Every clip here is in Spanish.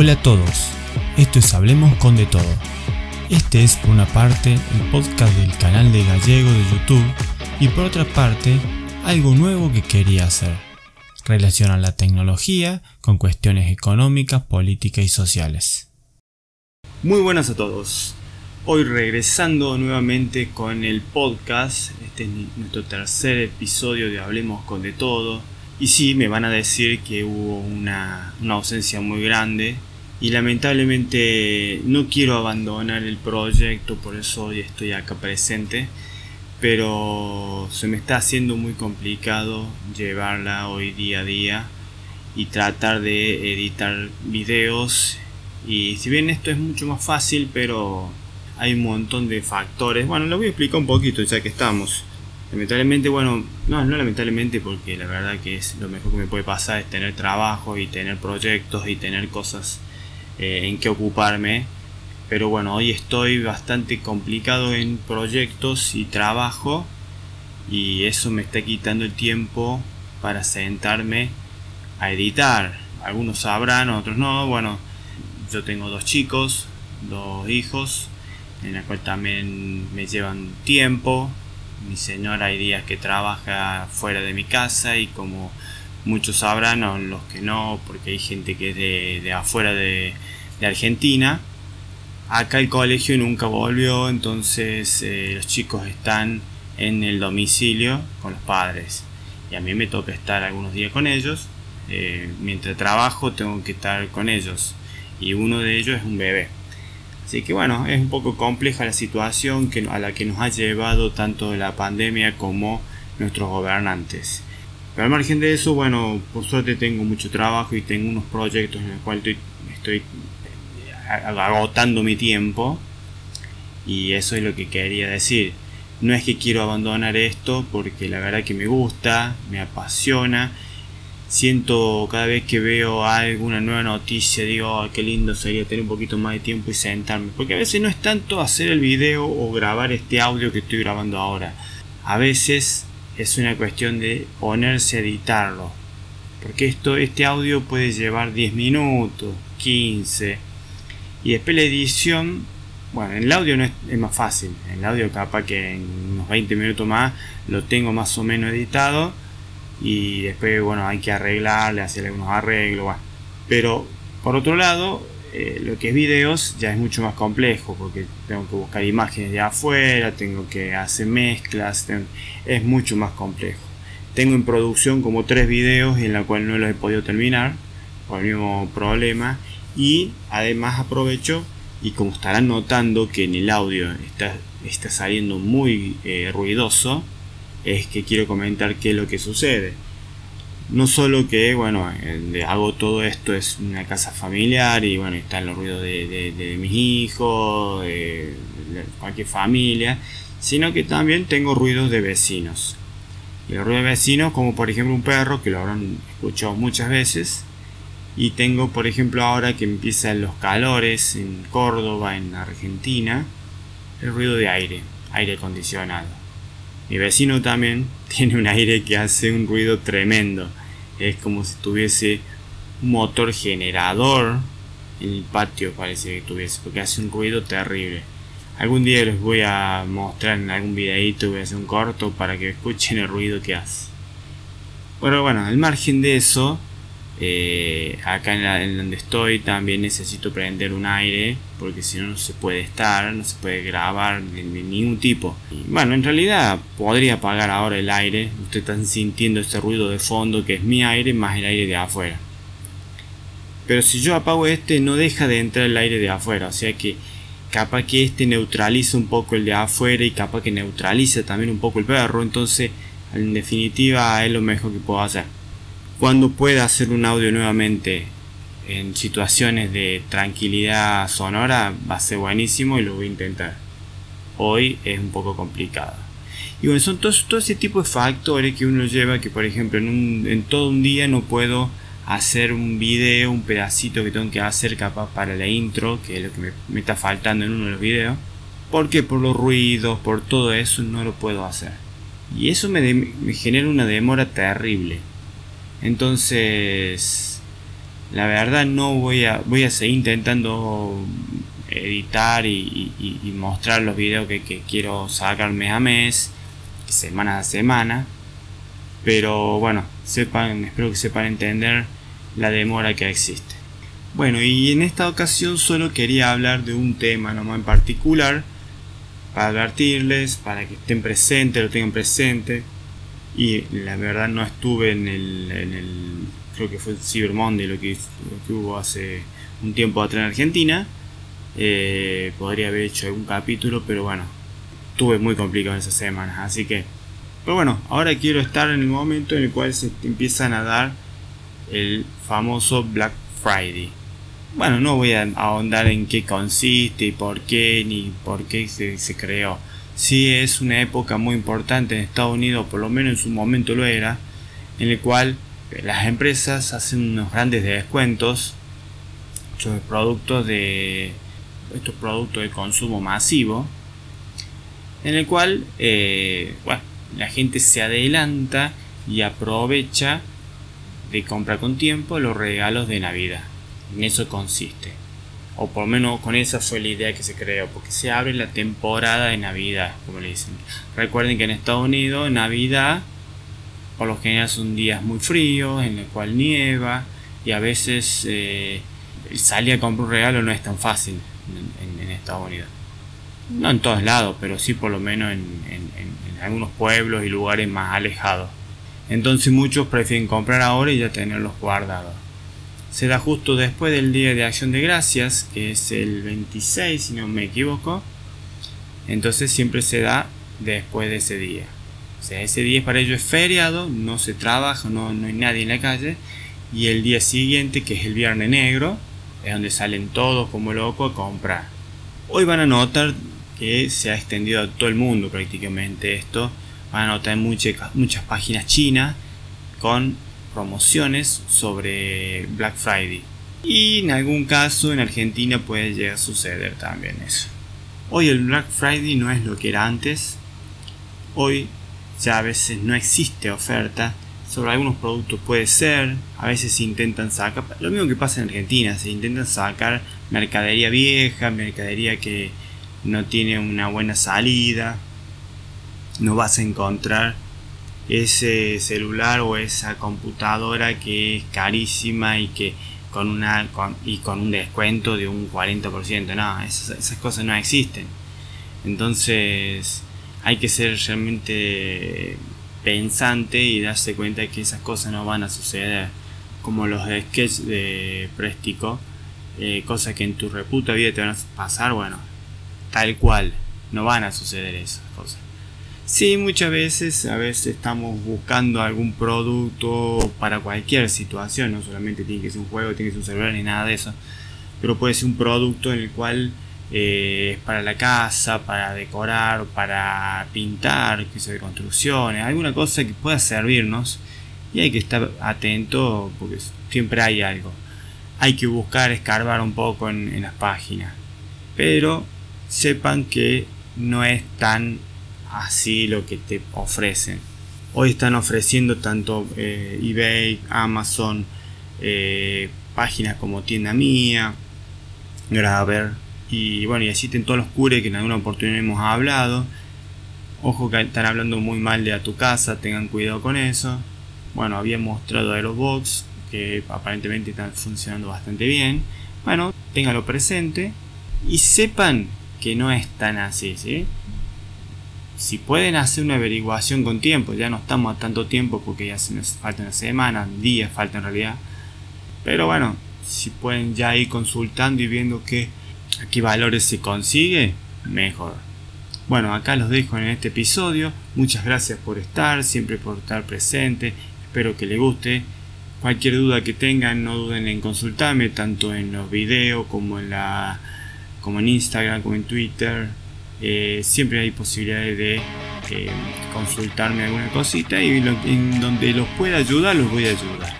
Hola a todos, esto es Hablemos con de todo. Este es por una parte el podcast del canal de Gallego de YouTube y por otra parte algo nuevo que quería hacer. Relacionar la tecnología con cuestiones económicas, políticas y sociales. Muy buenas a todos. Hoy regresando nuevamente con el podcast. Este es nuestro tercer episodio de Hablemos con de todo. Y sí, me van a decir que hubo una, ausencia muy grande. Y lamentablemente no quiero abandonar el proyecto, por eso hoy estoy acá presente. Pero se me está haciendo muy complicado llevarla hoy día a día y tratar de editar videos. Y si bien esto es mucho más fácil, pero hay un montón de factores. Bueno, lo voy a explicar un poquito ya que estamos. Lamentablemente, bueno, no, no lamentablemente porque la verdad que es lo mejor que me puede pasar es tener trabajo y tener proyectos y tener cosas eh, en que ocuparme. Pero bueno, hoy estoy bastante complicado en proyectos y trabajo y eso me está quitando el tiempo para sentarme a editar. Algunos sabrán, otros no. Bueno, yo tengo dos chicos, dos hijos en la cual también me llevan tiempo. Mi señora hay días que trabaja fuera de mi casa y como muchos sabrán, o los que no, porque hay gente que es de, afuera de, Argentina. Acá el colegio nunca volvió, entonces eh, los chicos están en el domicilio con los padres. Y a mí me toca estar algunos días con ellos. Eh, mientras trabajo tengo que estar con ellos. Y uno de ellos es un bebé. Así que bueno, es un poco compleja la situación que, a la que nos ha llevado tanto la pandemia como nuestros gobernantes. Pero al margen de eso, bueno, por suerte tengo mucho trabajo y tengo unos proyectos en los cuales estoy, agotando mi tiempo. Y eso es lo que quería decir. No es que quiero abandonar esto porque la verdad que me gusta, me apasiona siento cada vez que veo alguna nueva noticia, digo, qué lindo sería tener un poquito más de tiempo y sentarme. Porque a veces no es tanto hacer el video o grabar este audio que estoy grabando ahora. A veces es una cuestión de ponerse a editarlo. Porque esto, este audio puede llevar 10 minutos, 15. Y después la edición, bueno, en el audio no es, es más fácil. En el audio capaz que en unos 20 minutos más lo tengo más o menos editado y después bueno hay que arreglarle, hacerle algunos arreglos, pero por otro lado eh, lo que es videos ya es mucho más complejo porque tengo que buscar imágenes de afuera, tengo que hacer mezclas, es mucho más complejo. Tengo en producción como tres videos en la cual no los he podido terminar por el mismo problema y además aprovecho y como estarán notando que en el audio está, está saliendo muy eh, ruidoso, es que quiero comentar qué es lo que sucede. No solo que, bueno, hago todo esto es una casa familiar y bueno, están los ruidos de, mis hijos, de, cualquier familia, sino que también tengo ruidos de vecinos. Y los ruidos de vecinos, como por ejemplo un perro, que lo habrán escuchado muchas veces, y tengo, por ejemplo, ahora que empiezan los calores en Córdoba, en Argentina, el ruido de aire, aire acondicionado. Mi vecino también tiene un aire que hace un ruido tremendo. Es como si tuviese un motor generador en el patio, parece que tuviese, porque hace un ruido terrible. Algún día les voy a mostrar en algún videito, voy a hacer un corto para que escuchen el ruido que hace. Bueno, bueno, al margen de eso, eh, acá en, donde estoy también necesito prender un aire porque si no no se puede estar, no se puede grabar de, ningún tipo. Bueno, en realidad podría apagar ahora el aire. Ustedes están sintiendo este ruido de fondo que es mi aire más el aire de afuera. Pero si yo apago este no deja de entrar el aire de afuera, o sea que capaz que este neutraliza un poco el de afuera y capaz que neutraliza también un poco el perro, entonces en definitiva es lo mejor que puedo hacer. Cuando pueda hacer un audio nuevamente en situaciones de tranquilidad sonora va a ser buenísimo y lo voy a intentar. Hoy es un poco complicado. Y bueno, son todos, todo ese tipo de factores que uno lleva que por ejemplo en, en todo un día no puedo hacer un video, un pedacito que tengo que hacer capaz para la intro, que es lo que me, está faltando en uno de los videos. Porque por los ruidos, por todo eso no lo puedo hacer. Y eso me genera una demora terrible. Entonces, La verdad no voy a, voy a seguir intentando editar y, mostrar los videos que, que, quiero sacar mes a mes, semana a semana. Pero bueno, sepan, espero que sepan entender la demora que existe. Bueno, y en esta ocasión solo quería hablar de un tema nomás en particular, para advertirles, para que estén presentes, lo tengan presente. Y la verdad no estuve en el, en el creo que fue el Cyber Monday lo que, hubo hace un tiempo atrás en Argentina. Eh, podría haber hecho algún capítulo, pero bueno, estuve muy complicado esas semanas, así que... Pero bueno, ahora quiero estar en el momento en el cual se empiezan a dar el famoso Black Friday. Bueno, no voy a ahondar en qué consiste y por qué ni por qué se, creó. Sí es una época muy importante en Estados Unidos, por lo menos en su momento lo era, en el cual las empresas hacen unos grandes descuentos sobre productos de estos productos de consumo masivo, en el cual eh, la gente se adelanta y aprovecha de comprar con tiempo los regalos de Navidad. En eso consiste. O por lo menos con esa fue la idea que se creó, porque se abre la temporada de Navidad, como le dicen. Recuerden que en Estados Unidos Navidad por lo general son días muy fríos, en el cual nieva, y a veces eh, salir a comprar un regalo no es tan fácil en, Estados Unidos. No en todos lados, pero sí por lo menos en, en algunos pueblos y lugares más alejados. Entonces muchos prefieren comprar ahora y ya tenerlos guardados se da justo después del Día de Acción de Gracias, que es el 26, si no me equivoco. Entonces siempre se da después de ese día. O sea, ese día para ellos es feriado, no se trabaja, no, no hay nadie en la calle. Y el día siguiente, que es el Viernes Negro, es donde salen todos como locos a comprar. Hoy van a notar que se ha extendido a todo el mundo prácticamente esto. Van a notar muchas, muchas páginas chinas con promociones sobre Black Friday. Y en algún caso en Argentina puede llegar a suceder también eso. Hoy el Black Friday no es lo que era antes. Hoy ya a veces no existe oferta. Sobre algunos productos puede ser. A veces se intentan sacar. Lo mismo que pasa en Argentina. Se intentan sacar mercadería vieja, mercadería que no tiene una buena salida. No vas a encontrar ese celular o esa computadora que es carísima y que con una y con un descuento de un 40%. No, esas, esas cosas no existen. Entonces hay que ser realmente pensante y darse cuenta de que esas cosas no van a suceder. Como los de sketch de Préstico, eh, cosas que en tu reputa vida te van a pasar, bueno, tal cual, no van a suceder esas cosas. Sí, muchas veces, a veces estamos buscando algún producto para cualquier situación, no solamente tiene que ser un juego, tiene que ser un celular ni nada de eso, pero puede ser un producto en el cual eh, es para la casa, para decorar, para pintar, que sea de construcciones, alguna cosa que pueda servirnos y hay que estar atento porque siempre hay algo. Hay que buscar, escarbar un poco en, en las páginas, pero sepan que no es tan así lo que te ofrecen. Hoy están ofreciendo tanto eh, eBay, Amazon, eh, páginas como Tienda Mía, Graver y bueno, y existen todos los cures que en alguna oportunidad hemos hablado. Ojo que están hablando muy mal de a tu casa, tengan cuidado con eso. Bueno, había mostrado Aerobox que aparentemente están funcionando bastante bien. Bueno, ténganlo presente y sepan que no es tan así, ¿sí? Si pueden hacer una averiguación con tiempo, ya no estamos a tanto tiempo porque ya se nos falta una semana, días falta en realidad. Pero bueno, si pueden ya ir consultando y viendo qué, a valores se consigue, mejor. Bueno, acá los dejo en este episodio. Muchas gracias por estar, siempre por estar presente. Espero que les guste. Cualquier duda que tengan, no duden en consultarme, tanto en los videos como en la como en Instagram, como en Twitter. Eh, siempre hay posibilidades de eh, consultarme alguna cosita y en donde los pueda ayudar los voy a ayudar.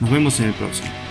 Nos vemos en el próximo.